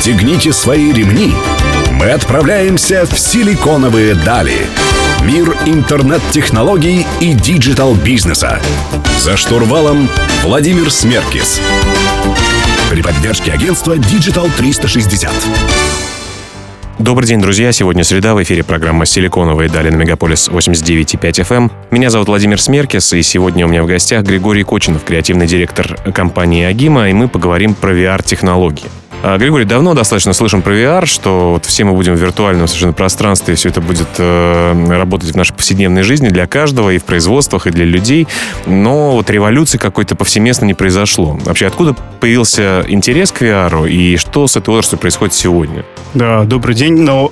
Расстегните свои ремни. Мы отправляемся в силиконовые дали. Мир интернет-технологий и digital-бизнеса. За штурвалом Владимир Смеркис. При поддержке агентства Digital 360. Добрый день, друзья. Сегодня среда. В эфире программа «Силиконовые дали» на Мегаполис 89,5 FM. Эм. Меня зовут Владимир Смеркис, и сегодня у меня в гостях Григорий Коченов, креативный директор компании «AGIMA», и мы поговорим про VR-технологии. А, Григорий, давно достаточно слышим про VR, что вот все мы будем в виртуальном совершенно пространстве, и все это будет э, работать в нашей повседневной жизни для каждого, и в производствах, и для людей. Но вот революции какой-то повсеместно не произошло. Вообще, откуда появился интерес к VR, и что с этой отраслью происходит сегодня? Да, добрый день, но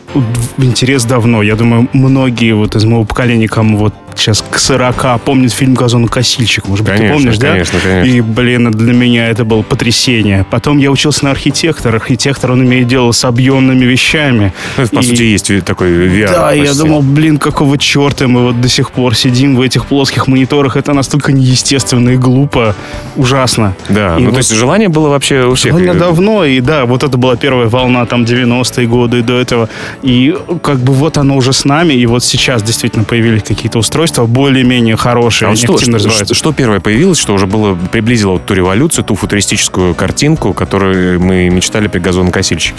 интерес давно. Я думаю, многие вот из моего поколения, кому вот сейчас к 40 помнит фильм «Газонокосильщик». Может быть, конечно, ты помнишь, конечно, да? Конечно. И, блин, для меня это было потрясение. Потом я учился на архитектор. Архитектор, он имеет дело с объемными вещами. Ну, это, по И- сути, есть такой VR. Да, я почти. думал, блин, какого черта мы вот до сих пор сидим в этих плоских мониторах. Это настолько неестественно и глупо. Ужасно. Да, И ну вот- то есть желание было вообще у всех. Довольно давно, и да, вот это была первая волна, там, 90-е годы до этого. И как бы вот оно уже с нами, и вот сейчас действительно появились какие-то устройства более-менее хорошие, А вот что, что, что первое появилось, что уже было приблизило вот ту революцию, ту футуристическую картинку, которую мы мечтали при газонокосильщике?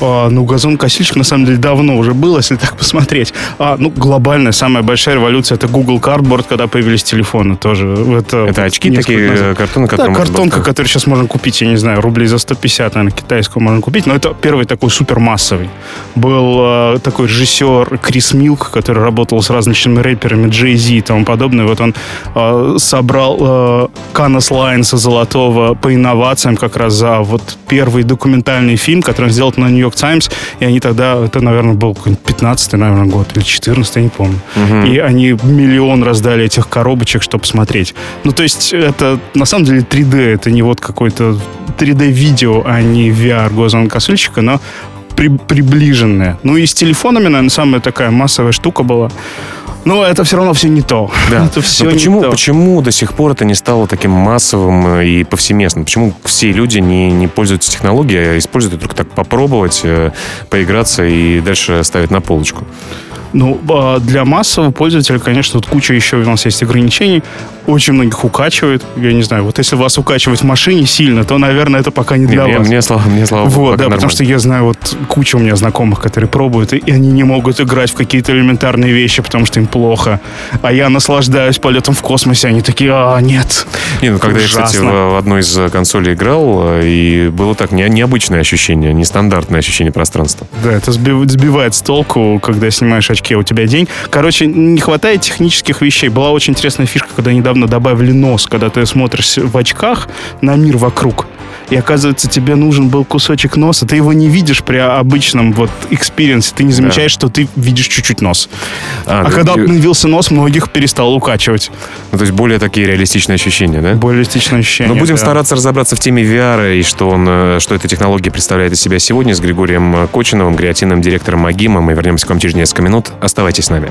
А, ну, газон-косильщик, на самом деле, давно уже был, если так посмотреть. А, ну, глобальная, самая большая революция, это Google Cardboard, когда появились телефоны тоже. Это, Это очки такие, назад. э, картоны, Да, которые было картонка, ставить. которую сейчас можно купить, я не знаю, рублей за 150, наверное, китайскую можно купить. Но это первый такой супермассовый. Был э, такой режиссер Крис Милк, который работал с различными рэперами, Зи и тому подобное. Вот он э, собрал э, Канас Лайнса Золотого по инновациям как раз за вот первый документальный фильм, который он сделал на Нью-Йорк Таймс. И они тогда, это, наверное, был какой-нибудь 15 наверное, год или 14 я не помню. И они миллион раздали этих коробочек, чтобы смотреть. Ну, то есть это на самом деле 3D, это не вот какой-то 3D-видео, а не VR газонокосильщика, но при- приближенное. Ну и с телефонами, наверное, самая такая массовая штука была. Но это все равно все не то. Да. Это все Но не почему, то. почему до сих пор это не стало таким массовым э, и повсеместным? Почему все люди не, не пользуются технологией, а используют только так попробовать, э, поиграться и дальше ставить на полочку? Ну, а, для массового пользователя, конечно, тут куча еще у нас есть ограничений. Очень многих укачивает. Я не знаю, вот если вас укачивать в машине сильно, то, наверное, это пока не для мне, вас. мне, слава, мне слава Вот, да, потому нормально. что я знаю вот кучу у меня знакомых, которые пробуют, и, они не могут играть в какие-то элементарные вещи, потому что им плохо. А я наслаждаюсь полетом в космосе, они такие, а, нет. Не, ну когда я, кстати, Ужасно. в, в одной из э, консолей играл, э, и было так не, необычное ощущение, нестандартное ощущение пространства. Да, это сбив- сбивает с толку, когда снимаешь очки, а у тебя день. Короче, не хватает технических вещей. Была очень интересная фишка, когда недавно добавили нос, когда ты смотришь в очках на мир вокруг. И оказывается, тебе нужен был кусочек носа. Ты его не видишь при обычном вот experience е. Ты не замечаешь, что ты видишь чуть-чуть нос. А, да, когда и- нос, многих перестал укачивать. ну, то есть более такие реалистичные ощущения, да? Более реалистичное ощущение. Но будем да. стараться разобраться в теме VR и что, он, э, что эта технология представляет из себя сегодня с Григорием Коченовым, креативным директором AGIMA. Мы вернемся к вам через несколько минут. Оставайтесь с нами.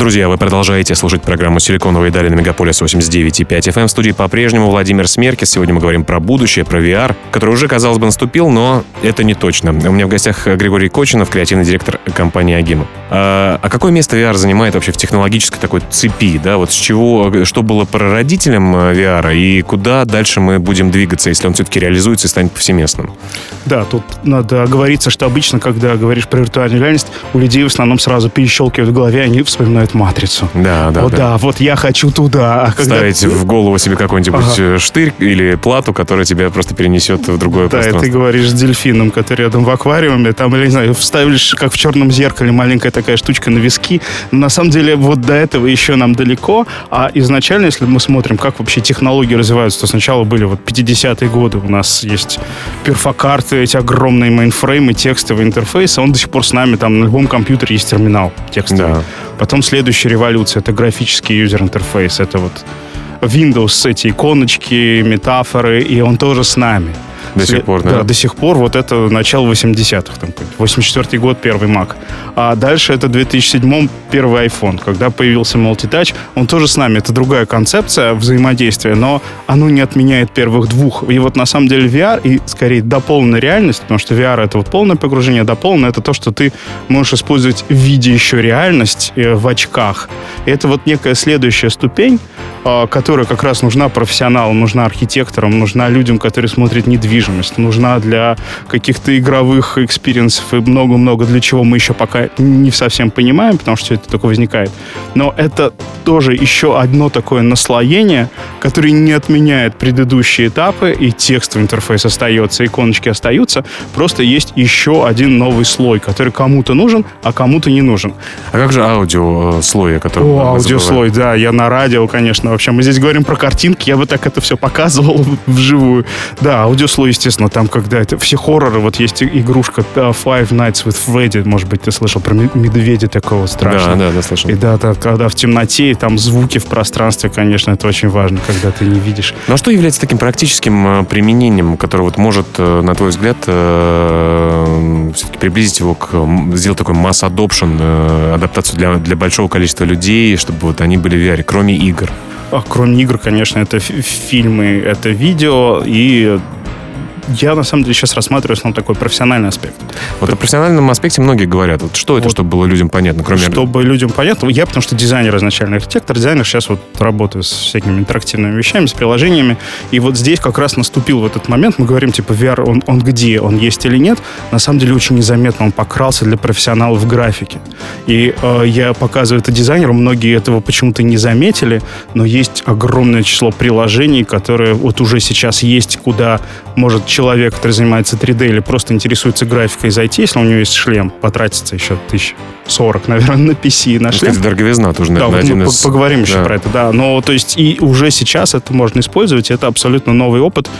Друзья, вы продолжаете слушать программу «Силиконовые дали» на Мегаполис 89,5 FM. В студии по-прежнему Владимир Смеркис. Сегодня мы говорим про будущее, про VR, который уже, казалось бы, наступил, но это не точно. У меня в гостях Григорий Кочинов, креативный директор компании Агима. А, а какое место VR занимает вообще в технологической такой цепи? Да? Вот с чего, что было прародителем э, VR и куда дальше мы будем двигаться, если он все-таки реализуется и станет повсеместным? Да, тут надо оговориться, что обычно, когда говоришь про виртуальную реальность, у людей в основном сразу перещелкивают в голове, они вспоминают матрицу. Да, да, вот да. да, вот я хочу туда. А когда Ставить в голову себе какой-нибудь Ага. э, штырь или плату, которая тебя просто перенесет в другое Да, пространство. ты говоришь с дельфином, который рядом в аквариуме, там, или, не знаю, вставишь, как в черном зеркале, маленькая такая штучка на виски. Но на самом деле, вот до этого еще нам далеко. А изначально, если мы смотрим, как вообще технологии развиваются, то сначала были вот 50-е годы. У нас есть перфокарты, эти огромные мейнфреймы, текстовые интерфейсы. Он до сих пор с нами, там, на любом компьютере есть терминал текстовый. Да. Потом следующая революция — это графический user-интерфейс. Это вот Windows, эти иконочки, метафоры, и он тоже с нами. До сих пор, да? Да, до сих пор. Вот это начало 80-х. Там, 84 год, первый Mac. А дальше это 2007 первый iPhone, когда появился Multitouch. Он тоже с нами. Это другая концепция взаимодействия, но оно не отменяет первых двух. И вот на самом деле VR и скорее дополненная реальность, потому что VR это вот полное погружение, дополненное это то, что ты можешь использовать видя еще реальность э, в очках. И это вот некая следующая ступень, которая как раз нужна профессионалам, нужна архитекторам, нужна людям, которые смотрят недвижимость, нужна для каких-то игровых experience ов и много-много для чего мы еще пока не совсем понимаем, потому что это только возникает. Но это тоже еще одно такое наслоение, которое не отменяет предыдущие этапы, и текстовый интерфейс остается, иконочки остаются, просто есть еще один новый слой, который кому-то нужен, а кому-то не нужен. А как же аудио слой, о котором О, аудиослой, да, я на радио, конечно, вообще. Мы здесь говорим про картинки, я бы так это все показывал вживую. Да, аудиослой, естественно, там, когда это все хорроры, вот есть игрушка Five Nights with Freddy, может быть, ты слышал про медведя такого страшного. Да, да, да, слышал. И да, да, когда в темноте, и там звуки в пространстве, конечно, это очень важно, когда ты не видишь. Ну а что является таким практическим э, применением, которое вот может, э, на твой взгляд, все-таки приблизить его к сделать такой масс adoption, адаптацию для, для большого количества людей, чтобы вот они были в VR, кроме игр? А, кроме игр, конечно, это фильмы, это видео и я на самом деле сейчас рассматриваю основном такой профессиональный аспект. Вот о профессиональном аспекте многие говорят. Вот что это, вот, чтобы было людям понятно, кроме... Чтобы людям понятно. Я, потому что дизайнер изначально архитектор, дизайнер сейчас вот работаю с всякими интерактивными вещами, с приложениями. И вот здесь как раз наступил в этот момент. Мы говорим, типа, VR, он, он где? Он есть или нет? На самом деле очень незаметно он покрался для профессионалов в графике. И э, я показываю это дизайнеру, многие этого почему-то не заметили, но есть огромное число приложений, которые вот уже сейчас есть, куда может человек человек, который занимается 3D или просто интересуется графикой, зайти, если у него есть шлем, потратиться еще тысяч 40, наверное, на PC, на шлем. Это дороговизна тоже, наверное, да, один мы из... поговорим еще да. про это, да. Но, то есть, и уже сейчас это можно использовать, это абсолютно новый опыт,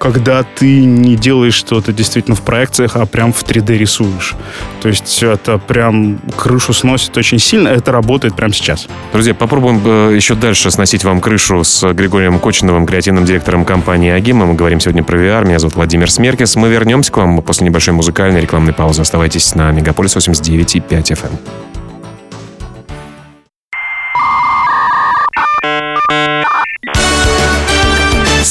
когда ты не делаешь что-то действительно в проекциях, а прям в 3D рисуешь. То есть это прям крышу сносит очень сильно, это работает прямо сейчас. Друзья, попробуем э, еще дальше сносить вам крышу с Григорием Кочиновым, креативным директором компании Агима. Мы говорим сегодня про VR. Меня зовут Владимир Смеркис. Мы вернемся к вам после небольшой музыкальной рекламной паузы. Оставайтесь на Мегаполис 89,5 FM.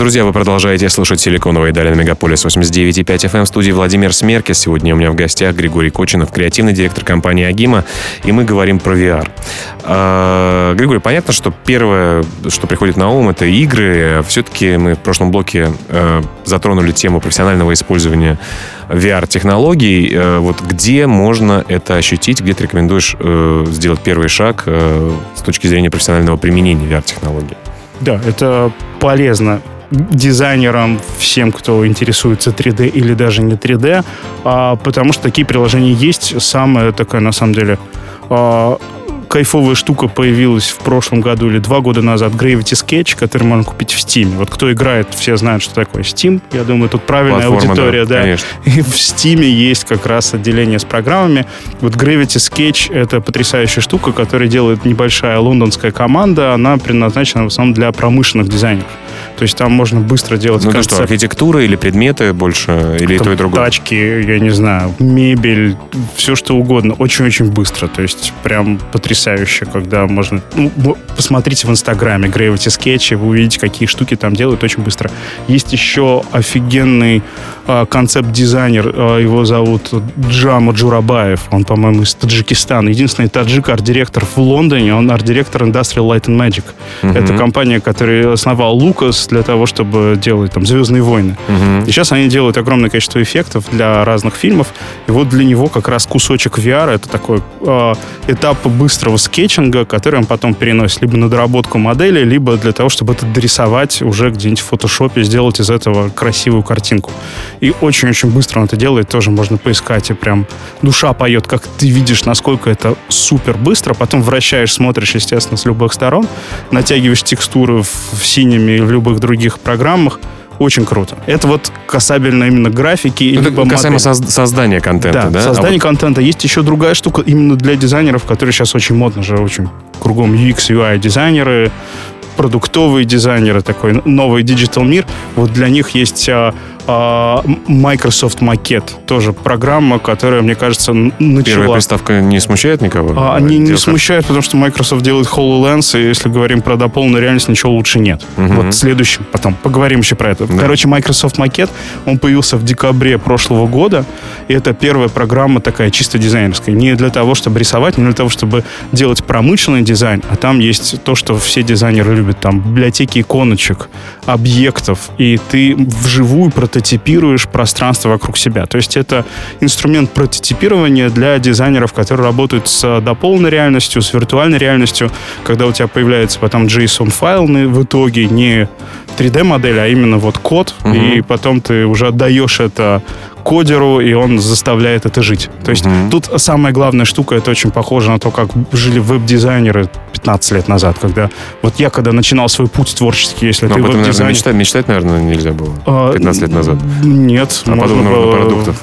Друзья, вы продолжаете слушать «Силиконовые дали» на Мегаполис 89,5 FM в студии Владимир Смеркис. Сегодня у меня в гостях Григорий Кочинов, креативный директор компании «Агима», и мы говорим про VR. А, Григорий, понятно, что первое, что приходит на ум, это игры. Все-таки мы в прошлом блоке э, затронули тему профессионального использования VR-технологий. Э, вот где можно это ощутить, где ты рекомендуешь э, сделать первый шаг э, с точки зрения профессионального применения VR-технологий? Да, это полезно дизайнерам, всем, кто интересуется 3D или даже не 3D, а, потому что такие приложения есть. Самое такое, на самом деле, а, кайфовая штука появилась в прошлом году или два года назад, Gravity Sketch, который можно купить в Steam. Вот кто играет, все знают, что такое Steam. Я думаю, тут правильная Платформа, аудитория, да. да. И в Steam есть как раз отделение с программами. Вот Gravity Sketch — это потрясающая штука, которую делает небольшая лондонская команда. Она предназначена в основном для промышленных дизайнеров. То есть там можно быстро делать Ну, концепт. что, архитектура или предметы больше, или там то и другое? Тачки, я не знаю, мебель, все что угодно. Очень-очень быстро. То есть прям потрясающе, когда можно... Ну, посмотрите в Инстаграме Gravity Sketch, вы увидите, какие штуки там делают очень быстро. Есть еще офигенный э, концепт-дизайнер, э, его зовут Джама Джурабаев, он, по-моему, из Таджикистана. Единственный таджик арт-директор в Лондоне, он арт-директор Industrial Light and Magic. Mm-hmm. Это компания, которую основал Лукас, для того, чтобы делать там «Звездные войны». Угу. И сейчас они делают огромное количество эффектов для разных фильмов. И вот для него как раз кусочек VR — это такой э, этап быстрого скетчинга, который он потом переносит либо на доработку модели, либо для того, чтобы это дорисовать уже где-нибудь в фотошопе, сделать из этого красивую картинку. И очень-очень быстро он это делает, тоже можно поискать, и прям душа поет, как ты видишь, насколько это супер быстро, потом вращаешь, смотришь, естественно, с любых сторон, натягиваешь текстуры в, в Cinema, в любых других программах, Очень круто. Это вот касательно именно графики. Ну, либо это касаемо модели. соз- создания контента, да? Да, А создание вот- контента. Есть еще другая штука именно для дизайнеров, которые сейчас очень модно же, очень кругом UX, UI дизайнеры, продуктовые дизайнеры, такой новый digital мир. Вот для них есть а, а, Microsoft Maquette, тоже программа, которая, мне кажется, н- Первая начала... приставка не смущает никого? А, Они не смущают, потому что Microsoft делает HoloLens, и если говорим про дополненную реальность, ничего лучше нет. Мгм. Вот следующим, потом поговорим еще про это. Да. Короче, Microsoft Maquette, он появился в декабре прошлого года, и это первая программа такая чисто дизайнерская. Не для того, чтобы рисовать, не для того, чтобы делать промышленный дизайн, а там есть то, что все дизайнеры любят, там библиотеки иконочек, объектов, и ты вживую прототипируешь пространство вокруг себя. То есть это инструмент прототипирования для дизайнеров, которые работают с дополненной реальностью, с виртуальной реальностью, когда у тебя появляется потом JSON-файл на- в итоге, не 3D-модель, а именно вот код, Мгм. и потом ты уже отдаешь это кодеру, и он заставляет это жить. То есть Мгм. тут самая главная штука, это очень похоже на то, как жили веб-дизайнеры 15 лет назад, когда вот я когда начинал свой путь творческий, если Но ты об этом, наверное, веб-дизайнер... мечтать, мечтать, наверное, нельзя было. А, 15 лет назад. Нет. А можно было- продуктов.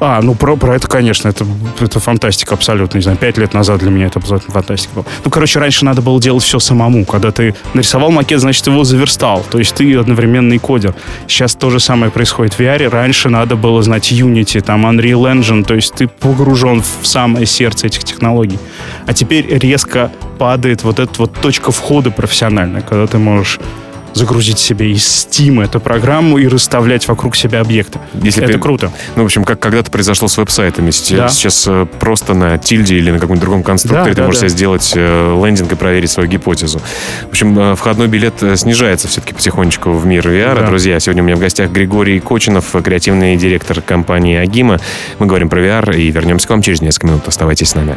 А, ну про, про это, конечно, это, это фантастика абсолютно. Не знаю, пять лет назад для меня это абсолютно фантастика была. Ну, короче, раньше надо было делать все самому. Когда ты нарисовал макет, значит, его заверстал. То есть ты одновременный кодер. Сейчас то же самое происходит в VR. Раньше надо было знать Unity, там Unreal Engine. То есть ты погружен в самое сердце этих технологий. А теперь резко падает вот эта вот точка входа профессиональная, когда ты можешь загрузить себе из Steam эту программу и расставлять вокруг себя объекты. Если это ты- круто. Ну, в общем, как когда-то произошло с веб-сайтами. Сейчас, Да. сейчас, э, просто на тильде или на каком-нибудь другом конструкторе Да, ты да, можешь да. себе сделать э, лендинг и проверить свою гипотезу. В общем, э, входной билет снижается все-таки потихонечку в мир VR. Да. Друзья, сегодня у меня в гостях Григорий Кочинов, креативный директор компании Агима. Мы говорим про VR и вернемся к вам через несколько минут. Оставайтесь с нами.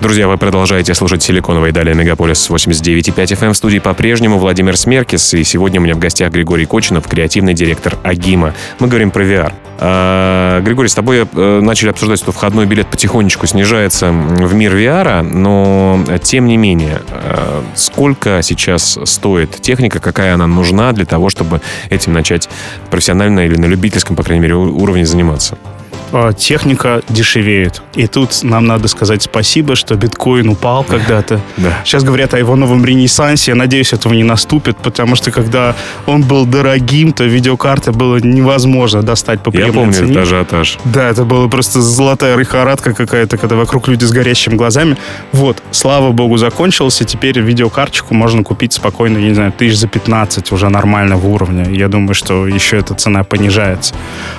Друзья, вы продолжаете слушать «Силиконовые дали» Мегаполис 89,5 FM. В студии по-прежнему Владимир Смеркис. И сегодня у меня в гостях Григорий Кочинов, креативный директор Агима. Мы говорим про VR. А, Григорий, с тобой э, начали обсуждать, что входной билет потихонечку снижается в мир VR, но тем не менее, э, сколько сейчас стоит техника, какая она нужна для того, чтобы этим начать профессионально или на любительском, по крайней мере, уровне заниматься? А, техника дешевеет. И тут нам надо сказать спасибо, что биткоин упал когда-то. Да. Сейчас говорят о его новом ренессансе. Я надеюсь, этого не наступит, потому что когда он был дорогим, то видеокарты было невозможно достать по Я приемлемой помню цене. этот ажиотаж. Да, это было просто золотая лихорадка какая-то, когда вокруг люди с горящими глазами. Вот, слава богу, закончился. Теперь видеокарточку можно купить спокойно, я не знаю, тысяч за 15 уже нормального уровня. Я думаю, что еще эта цена понижается.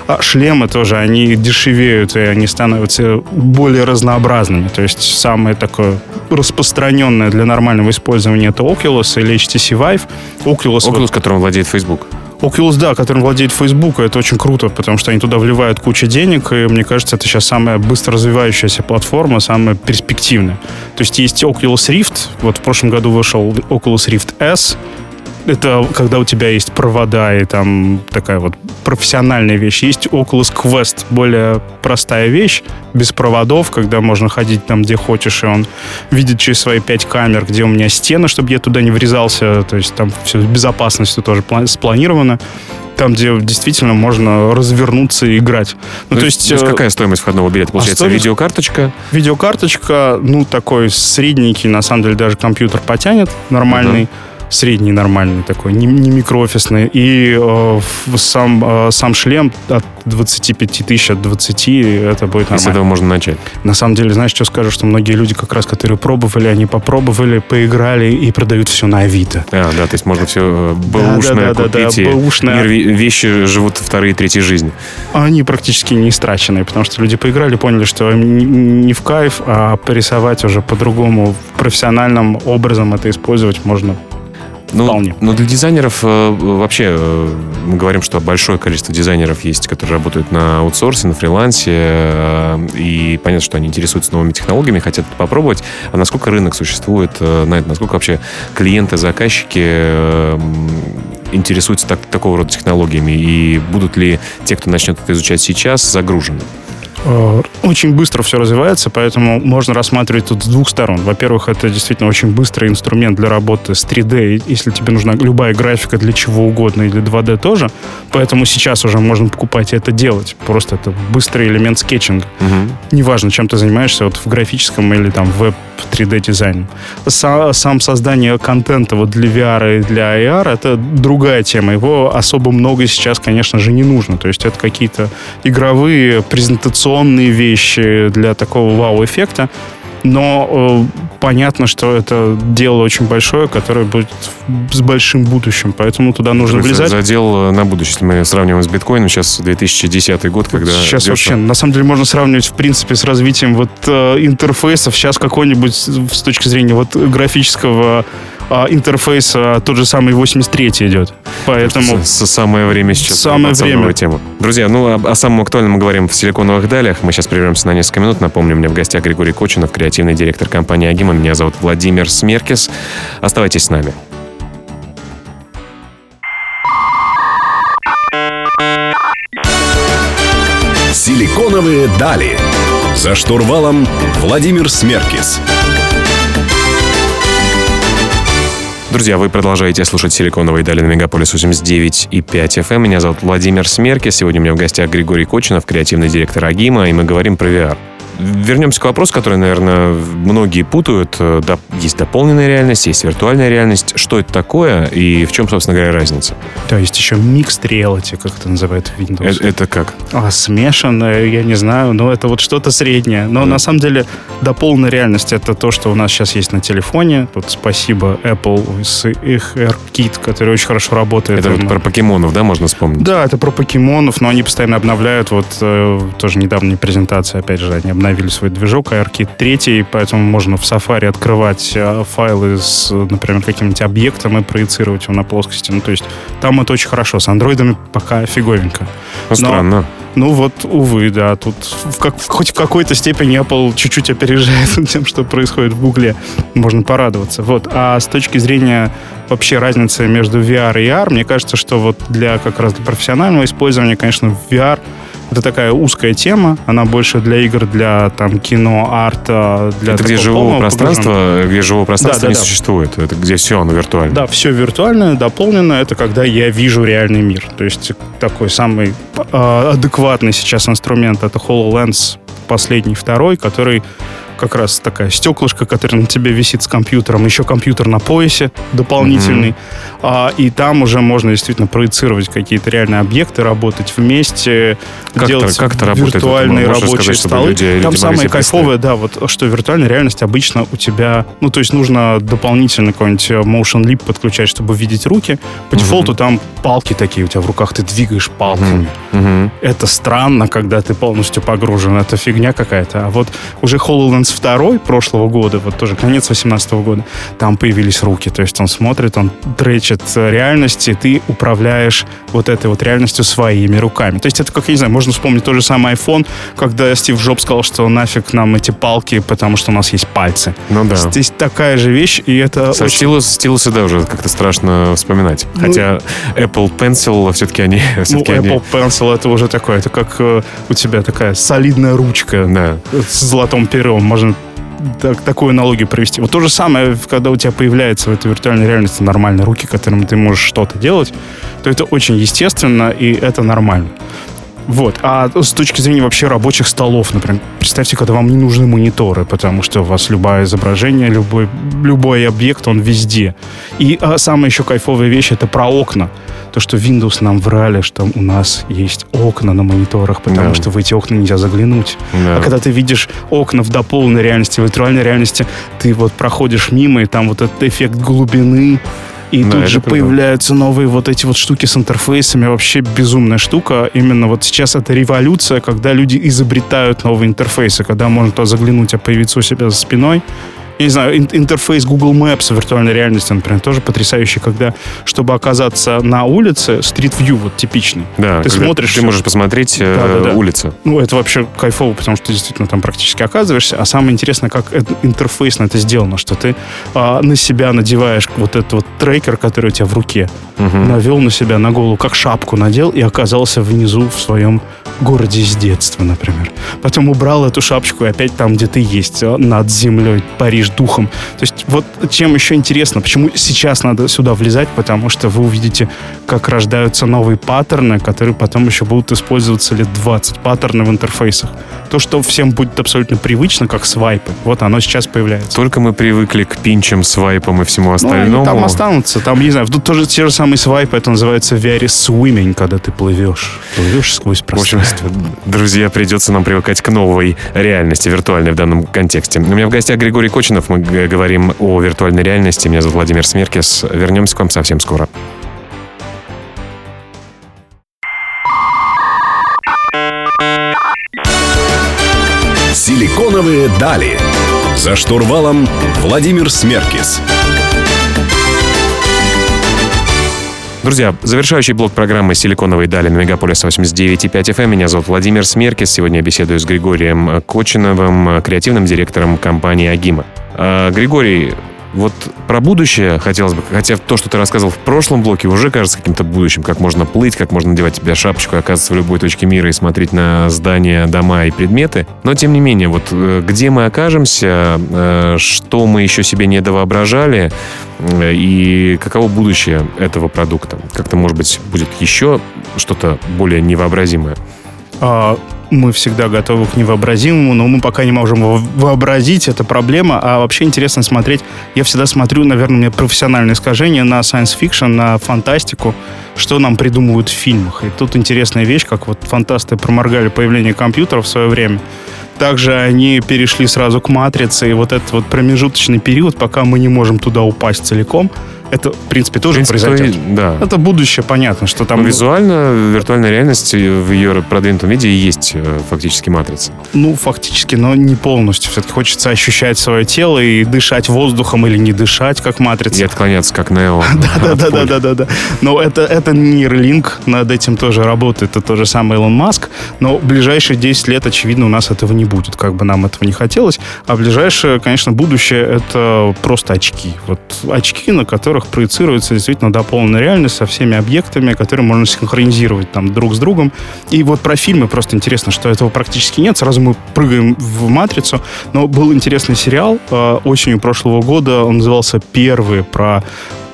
А шлемы тоже, они дешевеют, и они становятся более разнообразными. То есть самое такое распространенное для нормального использования это Oculus или HTC Vive. Oculus, вот Oculus, которым владеет Facebook. Oculus, да, которым владеет Facebook, это очень круто, потому что они туда вливают кучу денег, и мне кажется, это сейчас самая быстро развивающаяся платформа, самая перспективная. То есть есть Oculus Rift, вот в прошлом году вышел Oculus Rift S, это когда у тебя есть провода и там такая вот профессиональная вещь. Есть Oculus Quest, более простая вещь, без проводов, когда можно ходить там, где хочешь, и он видит через свои пять камер, где у меня стены, чтобы я туда не врезался. То есть там все с безопасностью тоже пла- спланировано. Там, где действительно можно развернуться и играть. Ну, то есть, э, какая стоимость входного билета? Получается, стоимость- видеокарточка? Видеокарточка, ну, такой средненький, на самом деле, даже компьютер потянет нормальный. Средний нормальный такой, не, не микроофисный. И э, сам, э, сам шлем от 25 тысяч, от 20, это будет И с нормально. этого можно начать. На самом деле, знаешь, что скажу? Что многие люди, как раз, которые пробовали, они попробовали, поиграли и продают все на Авито. А, да, то есть можно все бэушное Да-да-да-да, купить. и бэушное. мир ве- вещи живут вторые, третьи жизни. Они практически не истраченные, потому что люди поиграли, поняли, что им не в кайф, а порисовать уже по-другому, профессиональным образом это использовать можно Ну, Вполне. Но для дизайнеров э, вообще э, мы говорим, что большое количество дизайнеров есть, которые работают на аутсорсе, на фрилансе, э, и понятно, что они интересуются новыми технологиями, хотят попробовать. А насколько рынок существует на это? Насколько вообще клиенты, заказчики интересуются так, такого рода технологиями? И будут ли те, кто начнет это изучать сейчас, загружены? Э, очень быстро все развивается, поэтому можно рассматривать тут с двух сторон. Во-первых, это действительно очень быстрый инструмент для работы с 3D, если тебе нужна любая графика для чего угодно или 2D тоже. Поэтому сейчас уже можно покупать и это делать. Просто это быстрый элемент скетчинга. Угу. Неважно, чем ты занимаешься, вот в графическом или там веб 3D-дизайне. Сам создание контента вот для VR и для AR — это другая тема. Его особо много сейчас, конечно же, не нужно. То есть это какие-то игровые, презентационные вещи для такого вау-эффекта но э, понятно, что это дело очень большое, которое будет с большим будущим, поэтому туда нужно влезать. Задел на будущее, если мы сравниваем с биткоином, сейчас 2010 год, когда... Сейчас дешево. вообще, на самом деле, можно сравнивать, в принципе, с развитием вот э, интерфейсов. Сейчас какой-нибудь с точки зрения вот графического а, интерфейса тот же самый 83 идет. Поэтому... С, самое время сейчас. Самое время. Тему. Друзья, ну о, о самом актуальном мы говорим в силиконовых далях. Мы сейчас прервемся на несколько минут. Напомню, у меня в гостях Григорий Кочинов, креативный директор компании Агима. Меня зовут Владимир Смеркис. Оставайтесь с нами. Силиконовые дали. За штурвалом Владимир Смеркис. Друзья, вы продолжаете слушать «Силиконовые дали» на Мегаполис 89 и 5 FM. Эм. Меня зовут Владимир Смерки. Сегодня у меня в гостях Григорий Кочинов, креативный директор Агима, и мы говорим про VR вернемся к вопросу, который, наверное, многие путают. Э, есть дополненная реальность, есть виртуальная реальность. Что это такое и в чем, собственно говоря, разница? Да, есть еще mixed reality, как это называют Windows. Это, это как? А, смешанное, я не знаю, но это вот что-то среднее. Но mm. на самом деле дополненная реальность это то, что у нас сейчас есть на телефоне. Тут спасибо Apple с их AirKit, который очень хорошо работает. Это вот про покемонов, да, можно вспомнить? Да, это про покемонов, но они постоянно обновляют. Вот э, тоже недавняя презентация, опять же, они обновляют обновили свой движок ARKit 3, поэтому можно в Safari открывать э, файлы с, например, каким-нибудь объектом и проецировать его на плоскости. Ну, то есть там это очень хорошо. С андроидами пока фиговенько. Ну, странно. Ну вот, увы, да, тут в как, хоть в какой-то степени Apple чуть-чуть опережает тем, что происходит в Гугле. Можно порадоваться. Вот. А с точки зрения вообще разницы между VR и AR, мне кажется, что вот для как раз для профессионального использования, конечно, VR это такая узкая тема, она больше для игр, для там кино, арта, для Это где живого пространства, где живого пространства да, да, не да. существует, это где все оно виртуально. Да, все виртуальное, дополнено, это когда я вижу реальный мир. То есть такой самый э, адекватный сейчас инструмент это HoloLens последний, второй, который как раз такая стеклышко, которая на тебе висит с компьютером, еще компьютер на поясе дополнительный, mm-hmm. а, и там уже можно действительно проецировать какие-то реальные объекты, работать вместе, как делать как это виртуальные работает? рабочие сказать, столы. люди, там люди самое кайфовое, да, вот что виртуальная реальность обычно у тебя, ну то есть нужно дополнительно какой-нибудь э, motion leap подключать, чтобы видеть руки. По mm-hmm. дефолту там палки такие у тебя в руках, ты двигаешь палками. Mm-hmm. Это странно, когда ты полностью погружен, это фигня какая-то. А вот уже HoloLens Advance 2 прошлого года, вот тоже конец 18 года, там появились руки. То есть он смотрит, он тречит реальности, ты управляешь вот этой вот реальностью своими руками. То есть это, как я не знаю, можно вспомнить тот же самый iPhone, когда Стив Джобс сказал, что нафиг нам эти палки, потому что у нас есть пальцы. Ну да. Здесь такая же вещь, и это Со очень... стилус, стилусы, да, уже как-то страшно вспоминать. Ну, Хотя Apple Pencil все-таки они... Все-таки ну, они... Apple Pencil это уже такое, это как э, у тебя такая солидная ручка да. с золотым пером можно так, такую аналогию провести. Вот то же самое, когда у тебя появляется в этой виртуальной реальности нормальные руки, которыми ты можешь что-то делать, то это очень естественно, и это нормально. Вот. А с точки зрения вообще рабочих столов, например, представьте, когда вам не нужны мониторы, потому что у вас любое изображение, любой, любой объект, он везде. И а самая еще кайфовая вещь — это про окна. То, что Windows нам врали, что у нас есть окна на мониторах, потому да. что в эти окна нельзя заглянуть. Да. А когда ты видишь окна в дополненной реальности, в виртуальной реальности, ты вот проходишь мимо, и там вот этот эффект глубины, и да, тут же прикольно. появляются новые вот эти вот штуки с интерфейсами. Вообще безумная штука. Именно вот сейчас это революция, когда люди изобретают новые интерфейсы, когда можно туда заглянуть, а появиться у себя за спиной я не знаю, интерфейс Google Maps в виртуальной реальности, например, тоже потрясающий, когда, чтобы оказаться на улице, Street View вот типичный. Да, ты смотришь... Ты можешь посмотреть да, да, да. улицу. Ну, это вообще кайфово, потому что ты действительно там практически оказываешься. А самое интересное, как интерфейсно это сделано, что ты а, на себя надеваешь вот этот вот трекер, который у тебя в руке. Угу. навел на себя на голову, как шапку надел и оказался внизу в своем городе с детства, например. Потом убрал эту шапочку и опять там, где ты есть, а, над землей, Париж духом. То есть вот чем еще интересно, почему сейчас надо сюда влезать, потому что вы увидите, как рождаются новые паттерны, которые потом еще будут использоваться лет 20, паттерны в интерфейсах. То, что всем будет абсолютно привычно, как свайпы, вот оно сейчас появляется. Только мы привыкли к пинчам, свайпам и всему Ну, остальному. они там останутся. Там, не знаю, тут тоже те же самые свайпы, это называется very swimming, когда ты плывешь. Плывешь сквозь В общем, пространство. друзья, придется нам привыкать к новой реальности, виртуальной в данном контексте. У меня в гостях Григорий Кочинов. Мы говорим о виртуальной реальности. Меня зовут Владимир Смеркис. Вернемся к вам совсем скоро. Силиконовые дали. За штурвалом Владимир Смеркис. Друзья, завершающий блок программы «Силиконовые дали» на Мегаполис 89.5 FM. Меня зовут Владимир Смеркис. Сегодня я беседую с Григорием Кочиновым, креативным директором компании «Агима». А, Григорий, вот про будущее хотелось бы, хотя то, что ты рассказывал в прошлом блоке, уже кажется каким-то будущим, как можно плыть, как можно надевать тебе шапочку и оказываться в любой точке мира и смотреть на здания, дома и предметы. Но, тем не менее, вот э, где мы окажемся, э, что мы еще себе не довоображали, э, и каково будущее этого продукта? Как-то, может быть, будет еще что-то более невообразимое? А, мы всегда готовы к невообразимому, но мы пока не можем во- вообразить, это проблема. А вообще интересно смотреть. Я всегда смотрю, наверное, у меня профессиональное искажение на science fiction, на фантастику, что нам придумывают в фильмах. И тут интересная вещь, как вот фантасты проморгали появление компьютеров в свое время. Также они перешли сразу к матрице, и вот этот вот промежуточный период, пока мы не можем туда упасть целиком, это, в принципе, тоже В принципе, произойдет. и- Да. Это будущее, понятно, что там... Ну, визуально виртуальная реальность в ее продвинутом виде и есть э, фактически матрица. Ну, фактически, но не полностью. Все-таки хочется ощущать свое тело и дышать воздухом или не дышать, как И матрица. отклоняться как Нео. Да, да, в да, поле. да, да, да. Но это, это Neuralink, над этим тоже работает, это тоже самый Илон Маск. Но в ближайшие 10 лет, очевидно, у нас этого не будет, как бы нам этого не хотелось. А ближайшее, конечно, будущее это просто очки. Вот очки, на которых проецируется действительно дополненная реальность со всеми объектами, которые можно синхронизировать там друг с другом. И вот про фильмы просто интересно, что этого практически нет. Сразу мы прыгаем в матрицу. Но был интересный сериал э, осенью прошлого года. Он назывался «Первый» про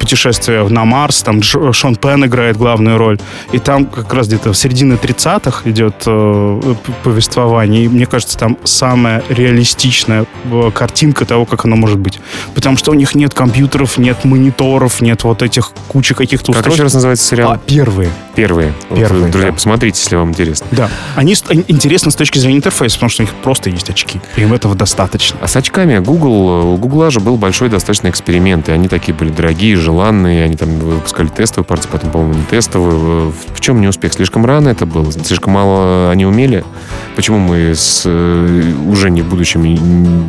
путешествие на Марс, там Шон Пен играет главную роль, и там как раз где-то в середине 30-х идет э, повествование, и мне кажется, там самая реалистичная э, картинка того, как оно может быть. Потому что у них нет компьютеров, нет мониторов, нет вот этих кучи каких-то Как устройств. еще раз называется сериал? А, первые. Первые. Вот, Первые, друзья, да. посмотрите, если вам интересно. Да. Они интересны с точки зрения интерфейса, потому что у них просто есть очки. И им этого достаточно. А с очками Google, у Гугла же был большой достаточно эксперимент, и они такие были дорогие, желанные, они там выпускали тестовую партию, потом, по-моему, не тестовую. В чем не успех? Слишком рано это было? Слишком мало они умели? Почему мы с, э, уже не в будущем и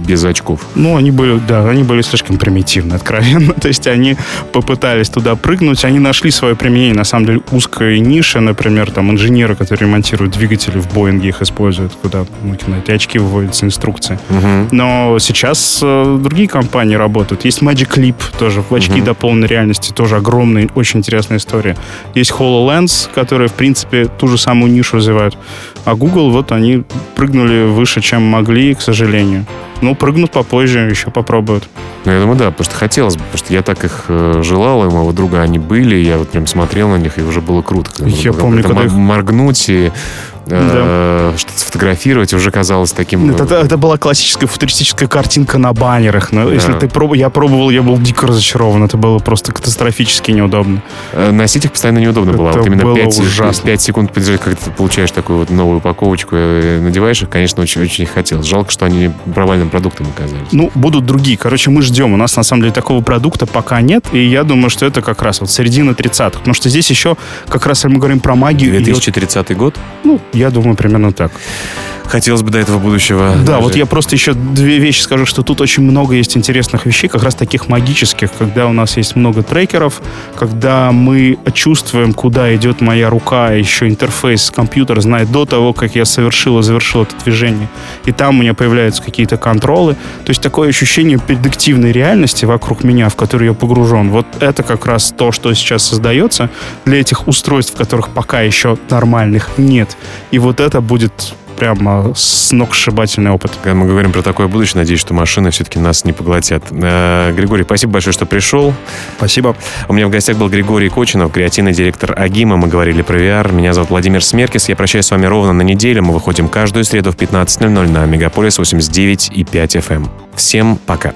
без очков? Ну, они были, да, они были слишком примитивны, откровенно. То есть они попытались туда прыгнуть, они нашли свое применение, на самом деле, узкой ниши, например, там, инженеры, которые ремонтируют двигатели в Боинге, их используют, куда ну, эти очки выводятся инструкции. Мгм. Но сейчас э, другие компании работают. Есть Magic Leap, тоже в очки Мгм. дополненной реальности, тоже огромная, очень интересная история. Есть HoloLens, которые, в принципе, ту же самую нишу развивают. А Google, вот они прыгнули выше, чем могли, к сожалению. Ну, прыгнут попозже, еще попробуют. Ну, я думаю, да, потому что хотелось бы, потому что я так их э, желал, и моего друга они были, я вот прям смотрел на них, и уже было круто. Я помню, когда м- моргнуть и э, что-то сфотографировать, уже казалось таким... Это, это- это была классическая футуристическая картинка на баннерах. Но если Да. ты пробовал, я пробовал, я был дико разочарован. Это было просто катастрофически неудобно. Э, Носить их постоянно неудобно было. Это Вот именно было 5, ужасно. секунд подержать, когда ты получаешь такую вот новую упаковочку, э, надеваешь их, конечно, очень, очень хотелось. Жалко, что они провальным продуктом оказались. Ну, будут другие. Короче, мы ждем. У нас, на самом деле, такого продукта пока нет. И я думаю, что это как раз вот середина 30-х. Потому что здесь еще как раз мы говорим про магию. и 2030 год? ну, Я думаю, примерно так. Хотелось бы до этого будущего. Да, вот я просто еще две вещи скажу, что тут очень много есть интересных вещей, как раз таких магических, когда у нас есть много трекеров, когда мы чувствуем, куда идет моя рука, еще интерфейс компьютера знает до того, как я совершил и завершил это движение. И там у меня появляются какие-то контролы. То есть такое ощущение предиктивной реальности вокруг меня, в которую я погружен. Вот это как раз то, что сейчас создается для этих устройств, которых пока еще нормальных нет. И вот это будет прямо сногсшибательный опыт. Когда мы говорим про такое будущее, надеюсь, что машины все-таки нас не поглотят. Э, Григорий, спасибо большое, что пришел. Спасибо. У меня в гостях был Григорий Кочинов, креативный директор Агима. Мы говорили про VR. Меня зовут Владимир Смеркис. Я прощаюсь с вами ровно на неделю. Мы выходим каждую среду в 15.00 на Мегаполис 89 и 5 FM. Всем пока.